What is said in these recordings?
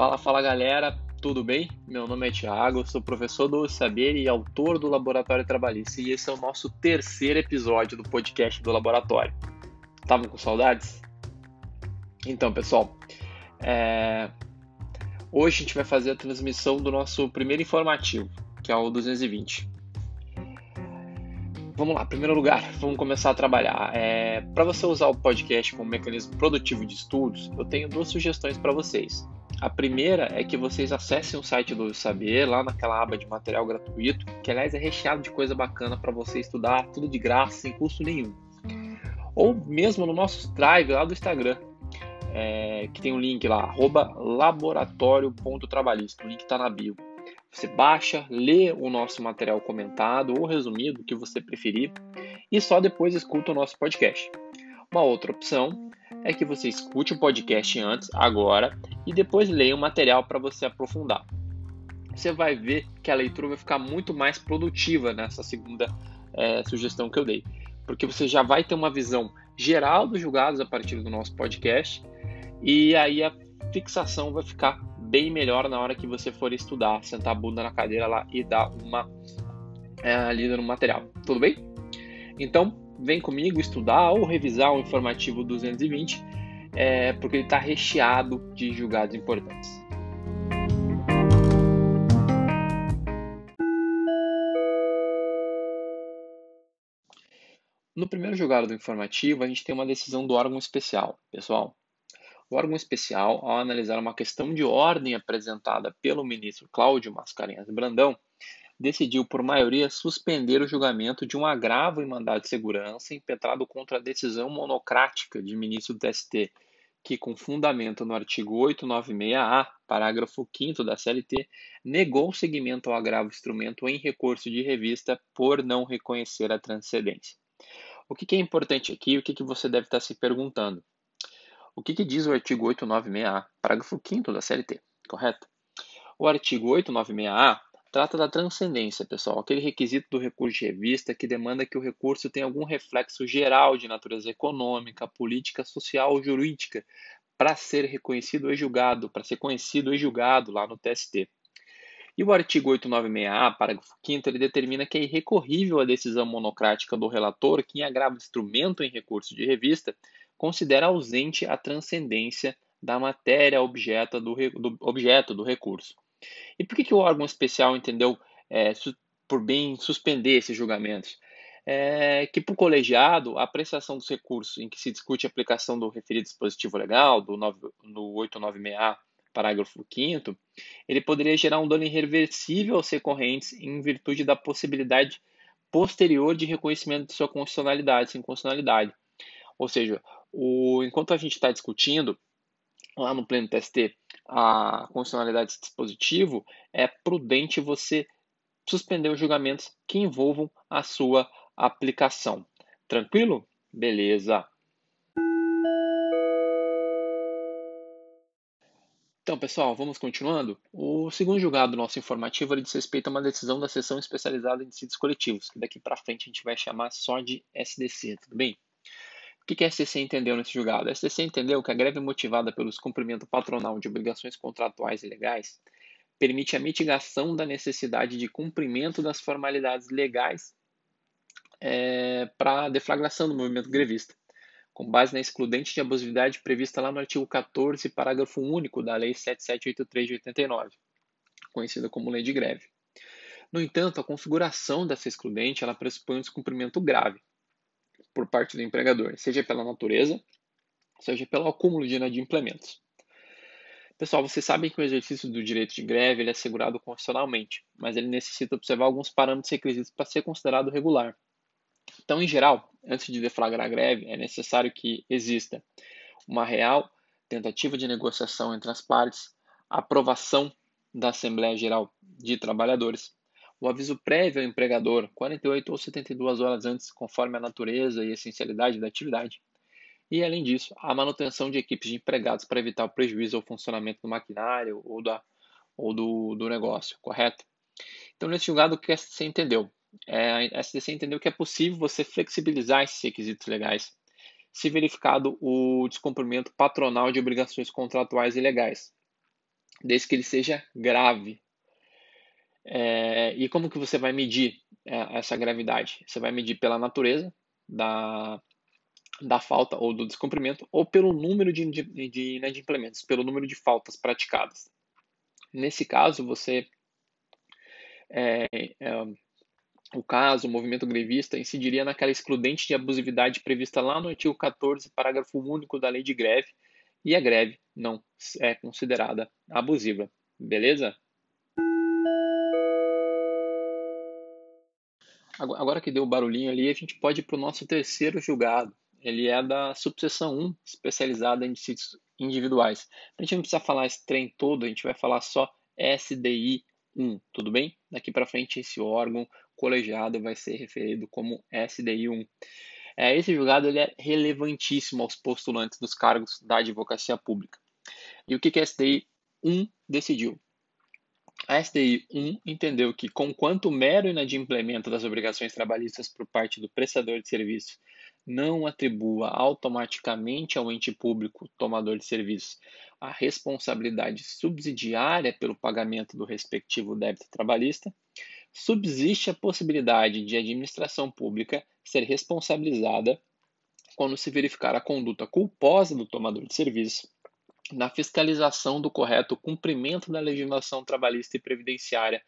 Fala, fala galera, tudo bem? Meu nome é Thiago, sou professor do Saber e autor do Laboratório Trabalhista e esse é o nosso terceiro episódio do podcast do Laboratório. Estavam com saudades? Então, pessoal, é... hoje a gente vai fazer a transmissão do nosso primeiro informativo, que é o 220. Vamos lá, primeiro lugar, vamos começar a trabalhar. É... Para você usar o podcast como mecanismo produtivo de estudos, eu tenho duas sugestões para vocês. A primeira é que vocês acessem o site do Saber, lá naquela aba de material gratuito, que aliás é recheado de coisa bacana para você estudar, tudo de graça, sem custo nenhum. Ou mesmo no nosso drive lá do Instagram, é, que tem um link lá, laboratório.trabalhista, o link está na bio. Você baixa, lê o nosso material comentado ou resumido, o que você preferir, e só depois escuta o nosso podcast. Uma outra opção é que você escute o podcast antes, agora, e depois leia o material para você aprofundar. Você vai ver que a leitura vai ficar muito mais produtiva nessa segunda é, sugestão que eu dei, porque você já vai ter uma visão geral dos julgados a partir do nosso podcast, e aí a fixação vai ficar bem melhor na hora que você for estudar, sentar a bunda na cadeira lá e dar uma é, lida no material. Tudo bem? Então, vem comigo estudar ou revisar o informativo 220, é, porque ele está recheado de julgados importantes. No primeiro julgado do informativo, a gente tem uma decisão do órgão especial. Pessoal, o órgão especial, ao analisar uma questão de ordem apresentada pelo ministro Cláudio Mascarenhas Brandão, decidiu por maioria suspender o julgamento de um agravo em mandado de segurança impetrado contra a decisão monocrática de ministro do TST, que, com fundamento no artigo 896-A, parágrafo 5 da CLT, negou o seguimento ao agravo instrumento em recurso de revista por não reconhecer a transcendência. O que, é importante aqui e o que, que você deve estar se perguntando? O que, que diz o artigo 896-A, parágrafo 5 da CLT, correto? O artigo 896-A Trata da transcendência, pessoal, aquele requisito do recurso de revista que demanda que o recurso tenha algum reflexo geral de natureza econômica, política, social ou jurídica para ser reconhecido e julgado, para ser conhecido e julgado lá no TST. E o artigo 896-A, parágrafo 5 ele determina que é irrecorrível a decisão monocrática do relator que, em agravo instrumento em recurso de revista, considera ausente a transcendência da matéria objeto do, do, objeto do recurso. E por que, que o órgão especial entendeu é, por bem suspender esses julgamentos? É que para o colegiado, a apreciação dos recursos em que se discute a aplicação do referido dispositivo legal, do 9, no 896A, parágrafo 5 ele poderia gerar um dano irreversível aos recorrentes em virtude da possibilidade posterior de reconhecimento de sua constitucionalidade, sem constitucionalidade. Ou seja, o, enquanto a gente está discutindo, lá no pleno TST, a constitucionalidade desse dispositivo, é prudente você suspender os julgamentos que envolvam a sua aplicação. Tranquilo? Beleza. Então, pessoal, vamos continuando. O segundo julgado do nosso informativo ele diz respeito a uma decisão da seção especializada em dissídios coletivos, que daqui para frente a gente vai chamar só de SDC, tudo bem? O que a STC entendeu nesse julgado? A STC entendeu que a greve motivada pelo descumprimento patronal de obrigações contratuais e legais permite a mitigação da necessidade de cumprimento das formalidades legais é, para a deflagração do movimento grevista, com base na excludente de abusividade prevista lá no artigo 14, parágrafo único da Lei 7783 de 89, conhecida como Lei de Greve. No entanto, a configuração dessa excludente ela pressupõe um descumprimento grave, por parte do empregador, seja pela natureza, seja pelo acúmulo de inadimplementos. Pessoal, vocês sabem que o exercício do direito de greve é assegurado constitucionalmente, mas ele necessita observar alguns parâmetros requisitos para ser considerado regular. Então, em geral, antes de deflagrar a greve, é necessário que exista uma real tentativa de negociação entre as partes, aprovação da Assembleia Geral de Trabalhadores, o aviso prévio ao empregador 48 ou 72 horas antes, conforme a natureza e essencialidade da atividade. E, além disso, a manutenção de equipes de empregados para evitar o prejuízo ao funcionamento do maquinário ou, da, ou do, do negócio, correto? Então, nesse julgado, o que a STC entendeu? É, a STC entendeu que é possível você flexibilizar esses requisitos legais se verificado o descumprimento patronal de obrigações contratuais e legais. desde que ele seja grave. É, e como que você vai medir é, essa gravidade? Você vai medir pela natureza da, da falta ou do descumprimento ou pelo número de, de, de pelo número de faltas praticadas. Nesse caso, você é, é, o caso, o movimento grevista, incidiria naquela excludente de abusividade prevista lá no artigo 14, parágrafo único da lei de greve, e a greve não é considerada abusiva. Beleza? Agora que deu o barulhinho ali, a gente pode ir para o nosso terceiro julgado. Ele é da subseção 1, especializada em dissídios individuais. A gente não precisa falar esse trem todo, a gente vai falar só SDI 1, tudo bem? Daqui para frente, esse órgão colegiado vai ser referido como SDI 1. É, esse julgado ele é relevantíssimo aos postulantes dos cargos da advocacia pública. E o que, que a SDI 1 decidiu? A SDI 1 entendeu que, conquanto o mero inadimplemento das obrigações trabalhistas por parte do prestador de serviço não atribua automaticamente ao ente público tomador de serviços a responsabilidade subsidiária pelo pagamento do respectivo débito trabalhista, subsiste a possibilidade de a administração pública ser responsabilizada quando se verificar a conduta culposa do tomador de serviço na fiscalização do correto cumprimento da legislação trabalhista e previdenciária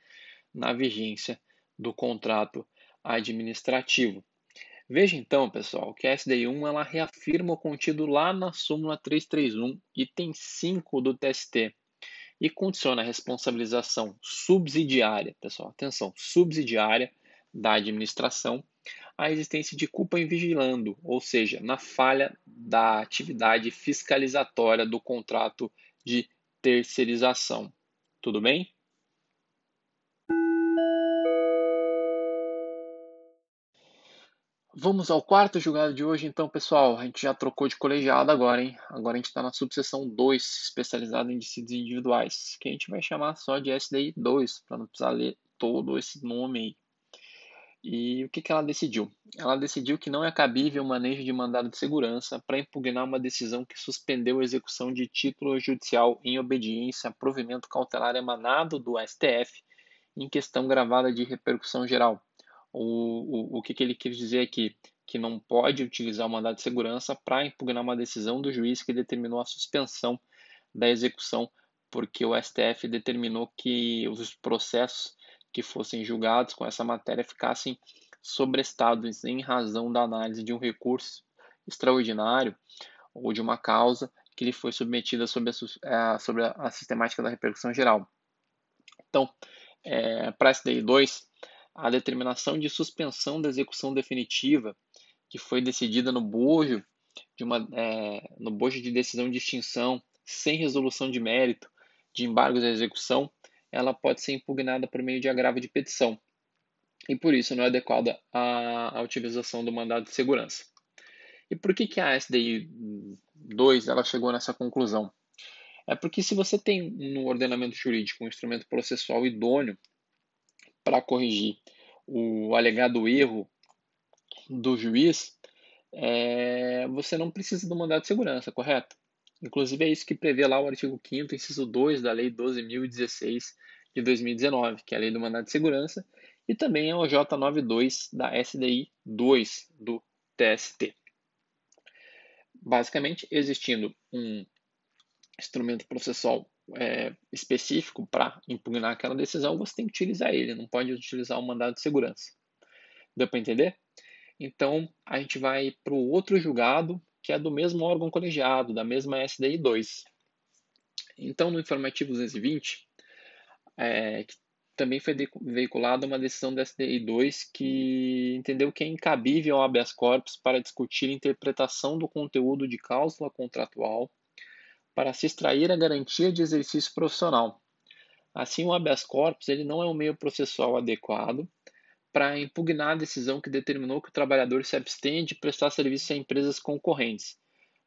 na vigência do contrato administrativo. Veja então, pessoal, que a SDI1 ela reafirma o contido lá na súmula 331, item 5 do TST, e condiciona a responsabilização subsidiária, pessoal, atenção, subsidiária da administração a existência de culpa em vigilando, ou seja, na falha da atividade fiscalizatória do contrato de terceirização. Tudo bem? Vamos ao quarto julgado de hoje, então, pessoal. A gente já trocou de colegiado agora, hein? Agora a gente está na subseção 2, especializada em dissídios individuais, que a gente vai chamar só de SDI 2, para não precisar ler todo esse nome aí. E o que, que ela decidiu? Ela decidiu que não é cabível o manejo de mandado de segurança para impugnar uma decisão que suspendeu a execução de título judicial em obediência a provimento cautelar emanado do STF em questão gravada de repercussão geral o, o, o que, que ele quis dizer aqui? Que não pode utilizar o mandado de segurança para impugnar uma decisão do juiz que determinou a suspensão da execução, porque o STF determinou que os processos que fossem julgados com essa matéria ficassem sobrestados em razão da análise de um recurso extraordinário ou de uma causa que lhe foi submetida sobre a, é, sobre a sistemática da repercussão geral. Então, é, para a SDI 2, a determinação de suspensão da execução definitiva, que foi decidida no bojo de uma é, no bojo de decisão de extinção sem resolução de mérito de embargos da execução, ela pode ser impugnada por meio de agravo de petição. E por isso não é adequada a, a utilização do mandado de segurança. E por que, que a SDI 2 ela chegou nessa conclusão? É porque se você tem no ordenamento jurídico um instrumento processual idôneo para corrigir o alegado erro do juiz, é, você não precisa do mandado de segurança, correto? Inclusive é isso que prevê lá o artigo 5 inciso 2 da Lei 12.016 de 2019, que é a Lei do Mandado de Segurança, e também é o J92 da SDI 2 do TST. Basicamente, existindo um instrumento processual é, específico para impugnar aquela decisão, você tem que utilizar ele, não pode utilizar o mandado de segurança. Deu para entender? Então, a gente vai para o outro julgado, que é do mesmo órgão colegiado, da mesma SDI 2. Então, no informativo 220, é, também foi veiculada uma decisão da SDI 2 que entendeu que é incabível ao habeas corpus para discutir a interpretação do conteúdo de cláusula contratual para se extrair a garantia de exercício profissional. Assim, o habeas corpus ele não é um meio processual adequado para impugnar a decisão que determinou que o trabalhador se abstenha de prestar serviço a empresas concorrentes,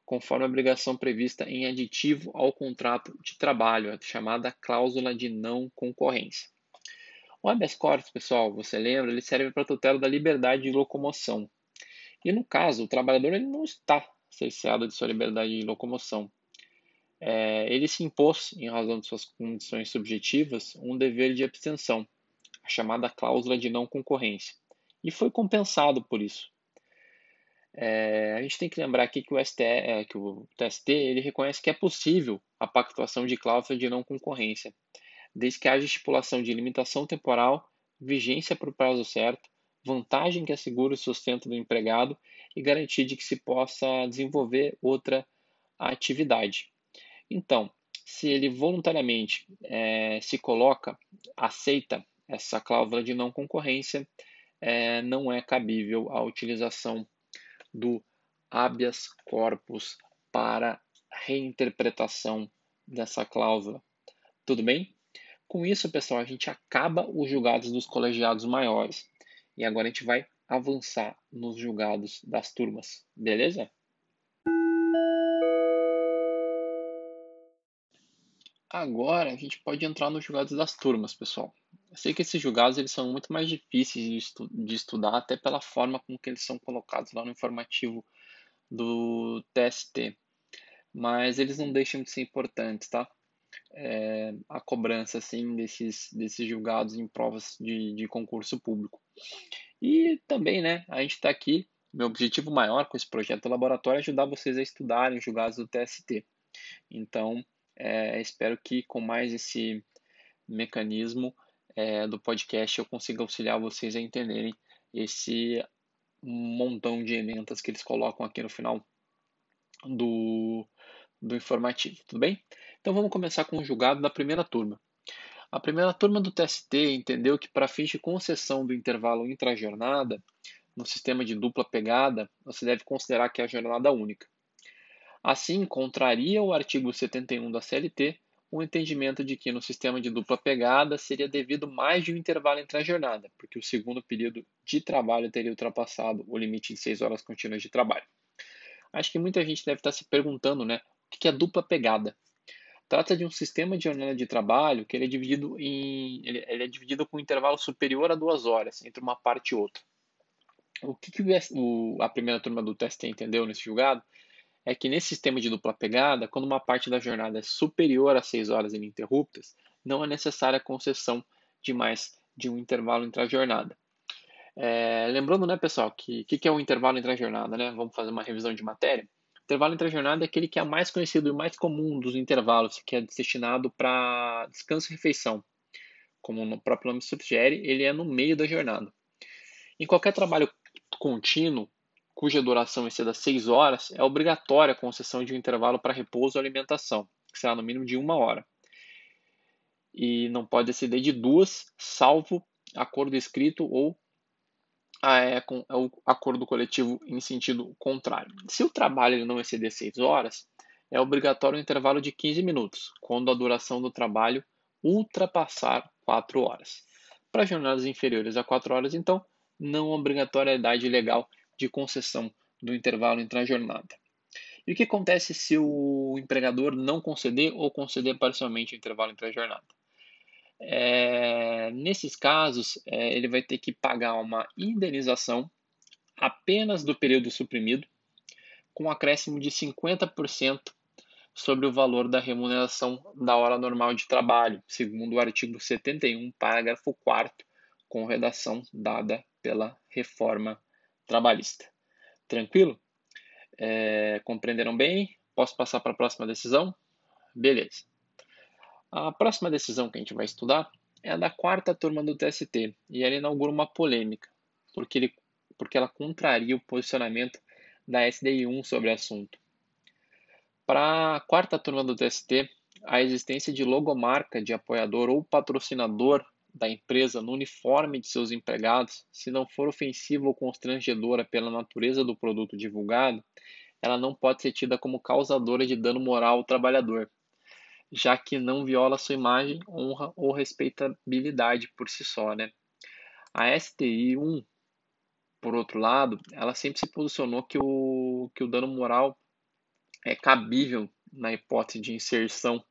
conforme a obrigação prevista em aditivo ao contrato de trabalho, a chamada cláusula de não concorrência. O habeas corpus, pessoal, você lembra, ele serve para tutela da liberdade de locomoção. E no caso, o trabalhador ele não está cerceado de sua liberdade de locomoção é, ele se impôs, em razão de suas condições subjetivas, um dever de abstenção, a chamada cláusula de não concorrência, e foi compensado por isso. É, a gente tem que lembrar aqui que o, STE, é, que o TST ele reconhece que é possível a pactuação de cláusula de não concorrência, desde que haja estipulação de limitação temporal, vigência para o prazo certo, vantagem que assegure o sustento do empregado e garantia de que se possa desenvolver outra atividade. Então, se ele voluntariamente é, se coloca, aceita essa cláusula de não concorrência, é, não é cabível a utilização do habeas corpus para reinterpretação dessa cláusula. Tudo bem? Com isso, pessoal, a gente acaba os julgados dos colegiados maiores. E agora a gente vai avançar nos julgados das turmas, beleza? Agora a gente pode entrar nos julgados das turmas, pessoal. Eu sei que esses julgados eles são muito mais difíceis de, estu de estudar, até pela forma com que eles são colocados lá no informativo do TST. Mas eles não deixam de ser importantes, tá? É, a cobrança assim desses, desses julgados em provas de, de concurso público. E também, né, a gente está aqui, meu objetivo maior com esse projeto do laboratório é ajudar vocês a estudarem os julgados do TST. Então, é, espero que com mais esse mecanismo é, do podcast eu consiga auxiliar vocês a entenderem esse montão de emendas que eles colocam aqui no final do, do informativo, tudo bem? Então vamos começar com o julgado da primeira turma. A primeira turma do TST entendeu que para fins de concessão do intervalo intrajornada, no sistema de dupla pegada, você deve considerar que é a jornada única. Assim, contraria o artigo 71 da CLT o entendimento de que no sistema de dupla pegada seria devido mais de um intervalo entre a jornada, porque o segundo período de trabalho teria ultrapassado o limite de 6 horas contínuas de trabalho. Acho que muita gente deve estar se perguntando, né, o que é dupla pegada? Trata de um sistema de jornada de trabalho que ele é dividido em ele, ele é dividido com um intervalo superior a duas horas entre uma parte e outra. O que, que o, a primeira turma do TST entendeu nesse julgado é que nesse sistema de dupla pegada, quando uma parte da jornada é superior a 6 horas ininterruptas, não é necessária a concessão de mais de um intervalo entre a jornada. É, lembrando, né, pessoal, que o que, que, é um intervalo entre a jornada, né? Vamos fazer uma revisão de matéria. O intervalo entre a jornada é aquele que é mais conhecido e mais comum dos intervalos, que é destinado para descanso e refeição. Como o próprio nome sugere, ele é no meio da jornada. Em qualquer trabalho contínuo, cuja duração exceda 6 horas, é obrigatória a concessão de um intervalo para repouso ou alimentação, que será no mínimo de uma hora. E não pode exceder de duas, salvo acordo escrito ou é, com, é o acordo coletivo em sentido contrário. Se o trabalho não exceder 6 horas, é obrigatório um intervalo de 15 minutos, quando a duração do trabalho ultrapassar 4 horas. Para jornadas inferiores a 4 horas, então, não obrigatoriedade legal de concessão do intervalo entre a jornada. E o que acontece se o empregador não conceder ou conceder parcialmente o intervalo entre a jornada? É, nesses casos, é, ele vai ter que pagar uma indenização apenas do período suprimido, com um acréscimo de 50% sobre o valor da remuneração da hora normal de trabalho, segundo o artigo 71, parágrafo 4 com redação dada pela reforma trabalhista. Tranquilo? É, compreenderam bem? Posso passar para a próxima decisão? Beleza. A próxima decisão que a gente vai estudar é a da quarta turma do TST e ela inaugura uma polêmica, porque, ele, porque ela contraria o posicionamento da SDI 1 sobre o assunto. Para a quarta turma do TST, a existência de logomarca de apoiador ou patrocinador da empresa no uniforme de seus empregados, se não for ofensiva ou constrangedora pela natureza do produto divulgado, ela não pode ser tida como causadora de dano moral ao trabalhador, já que não viola sua imagem, honra ou respeitabilidade por si só. Né? A STI 1, por outro lado, ela sempre se posicionou que o, que o dano moral é cabível na hipótese de inserção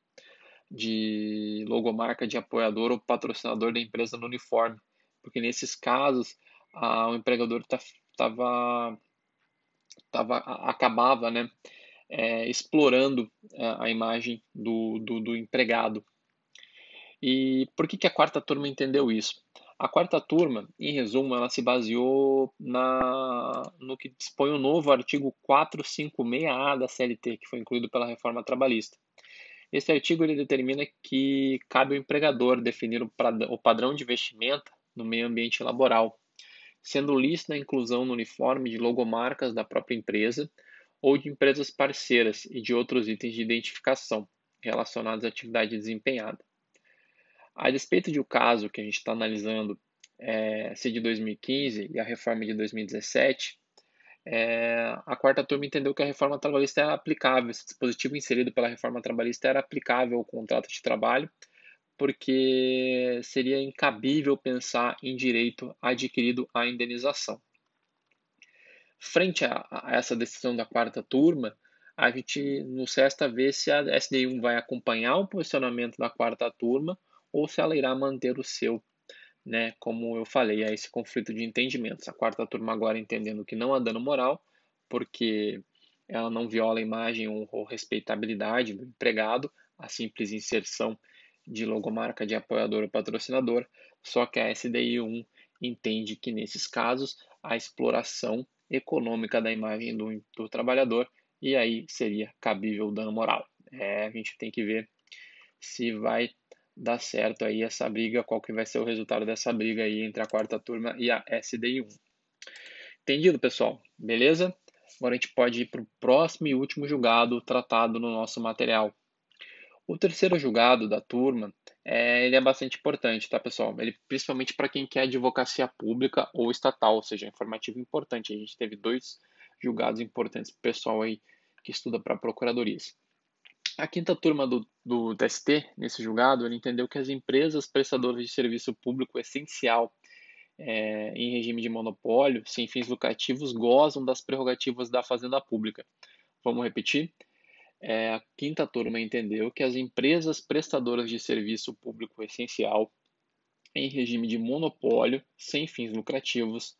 de logomarca de apoiador ou patrocinador da empresa no uniforme, porque nesses casos a, o empregador tá, tava, acabava né, é, explorando a imagem do, do, do empregado. E por que, que a quarta turma entendeu isso? A quarta turma, em resumo, ela se baseou na, no que dispõe o novo artigo 456A da CLT, que foi incluído pela reforma trabalhista. Esse artigo ele determina que cabe ao empregador definir o padrão de vestimenta no meio ambiente laboral, sendo lícita a inclusão no uniforme de logomarcas da própria empresa ou de empresas parceiras e de outros itens de identificação relacionados à atividade desempenhada. A despeito de o caso que a gente está analisando é, ser de 2015 e a reforma de 2017, é, a quarta turma entendeu que a reforma trabalhista era aplicável, esse dispositivo inserido pela reforma trabalhista era aplicável ao contrato de trabalho, porque seria incabível pensar em direito adquirido à indenização. Frente a, a essa decisão da quarta turma, a gente nos resta ver se a SDI1 vai acompanhar o posicionamento da quarta turma ou se ela irá manter o seu, né? Como eu falei, a esse conflito de entendimentos. A quarta turma agora entendendo que não há dano moral, porque ela não viola a imagem ou respeitabilidade do empregado, a simples inserção de logomarca de apoiador ou patrocinador, só que a SDI 1 entende que nesses casos a exploração econômica da imagem do, do trabalhador e aí seria cabível dano moral. É, a gente tem que ver se vai dar certo aí essa briga, qual que vai ser o resultado dessa briga aí entre a quarta turma e a SDI1. Entendido, pessoal? Beleza? Agora a gente pode ir para o próximo e último julgado tratado no nosso material. O terceiro julgado da turma, é, ele é bastante importante, tá, pessoal? Ele, principalmente para quem quer advocacia pública ou estatal, ou seja, informativo importante. A gente teve dois julgados importantes para o pessoal aí que estuda para procuradorias. A quinta turma do, do TST, nesse julgado, ele entendeu que as empresas prestadoras de serviço público essencial é, em regime de monopólio, sem fins lucrativos, gozam das prerrogativas da Fazenda Pública. Vamos repetir? É, a quinta turma entendeu que as empresas prestadoras de serviço público essencial em regime de monopólio, sem fins lucrativos,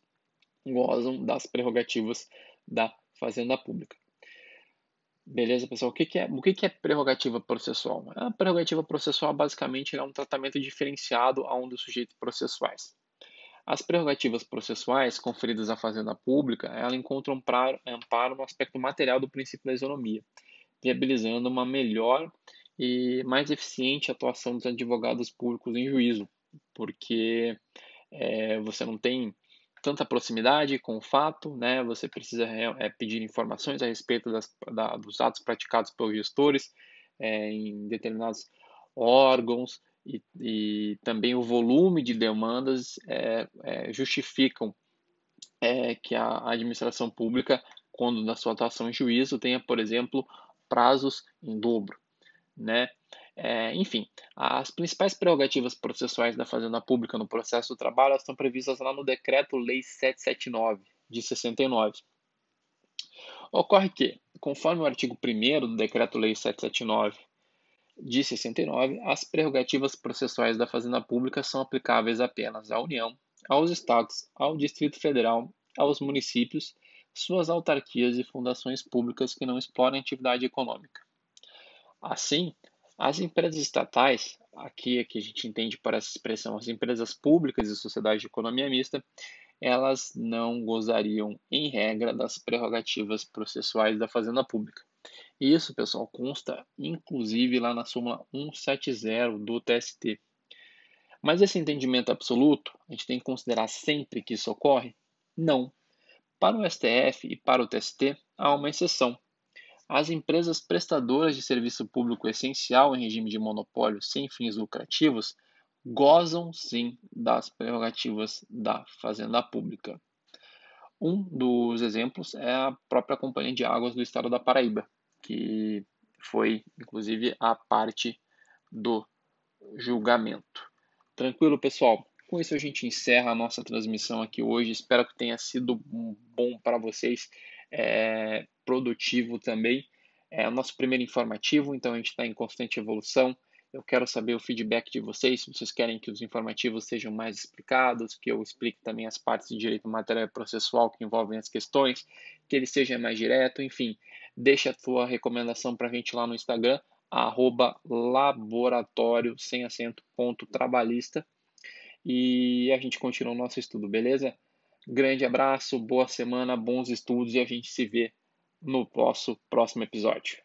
gozam das prerrogativas da Fazenda Pública. Beleza, pessoal? O que, que é, o que, que é prerrogativa processual? A prerrogativa processual, basicamente, é um tratamento diferenciado a um dos sujeitos processuais. As prerrogativas processuais conferidas à Fazenda Pública, ela encontram amparo no aspecto material do princípio da isonomia, viabilizando uma melhor e mais eficiente atuação dos advogados públicos em juízo, porque é, você não tem tanta proximidade com o fato, né? Você precisa é, pedir informações a respeito das, da, dos atos praticados pelos gestores é, em determinados órgãos e, e, também o volume de demandas é, é justificam é, que a administração pública, quando na sua atuação em juízo, tenha, por exemplo, prazos em dobro, né? É, enfim, as principais prerrogativas processuais da Fazenda Pública no processo do trabalho estão previstas lá no Decreto-Lei 779, de 69. Ocorre que, conforme o artigo 1 do Decreto-Lei 779, de 69, as prerrogativas processuais da Fazenda Pública são aplicáveis apenas à União, aos Estados, ao Distrito Federal, aos municípios, suas autarquias e fundações públicas que não explorem atividade econômica. Assim, as empresas estatais, aqui é que a gente entende por essa expressão, as empresas públicas e sociedades de economia mista, elas não gozariam, em regra, das prerrogativas processuais da Fazenda Pública. Isso, pessoal, consta inclusive lá na súmula 170 do TST. Mas esse entendimento absoluto, a gente tem que considerar sempre que isso ocorre? Não. Para o STF e para o TST, há uma exceção, as empresas prestadoras de serviço público essencial em regime de monopólio sem fins lucrativos gozam sim das prerrogativas da Fazenda Pública. Um dos exemplos é a própria Companhia de Águas do Estado da Paraíba, que foi inclusive a parte do julgamento. Tranquilo, pessoal? Com isso a gente encerra a nossa transmissão aqui hoje. Espero que tenha sido bom para vocês é, produtivo também. É o nosso primeiro informativo, então a gente está em constante evolução. Eu quero saber o feedback de vocês, se vocês querem que os informativos sejam mais explicados, que eu explique também as partes de direito material processual que envolvem as questões, que ele seja mais direto, enfim. Deixa a tua recomendação para a gente lá no Instagram, arroba laboratório sem acento ponto trabalhista e a gente continua o nosso estudo, beleza? Grande abraço, boa semana, bons estudos e a gente se vê no nosso próximo episódio.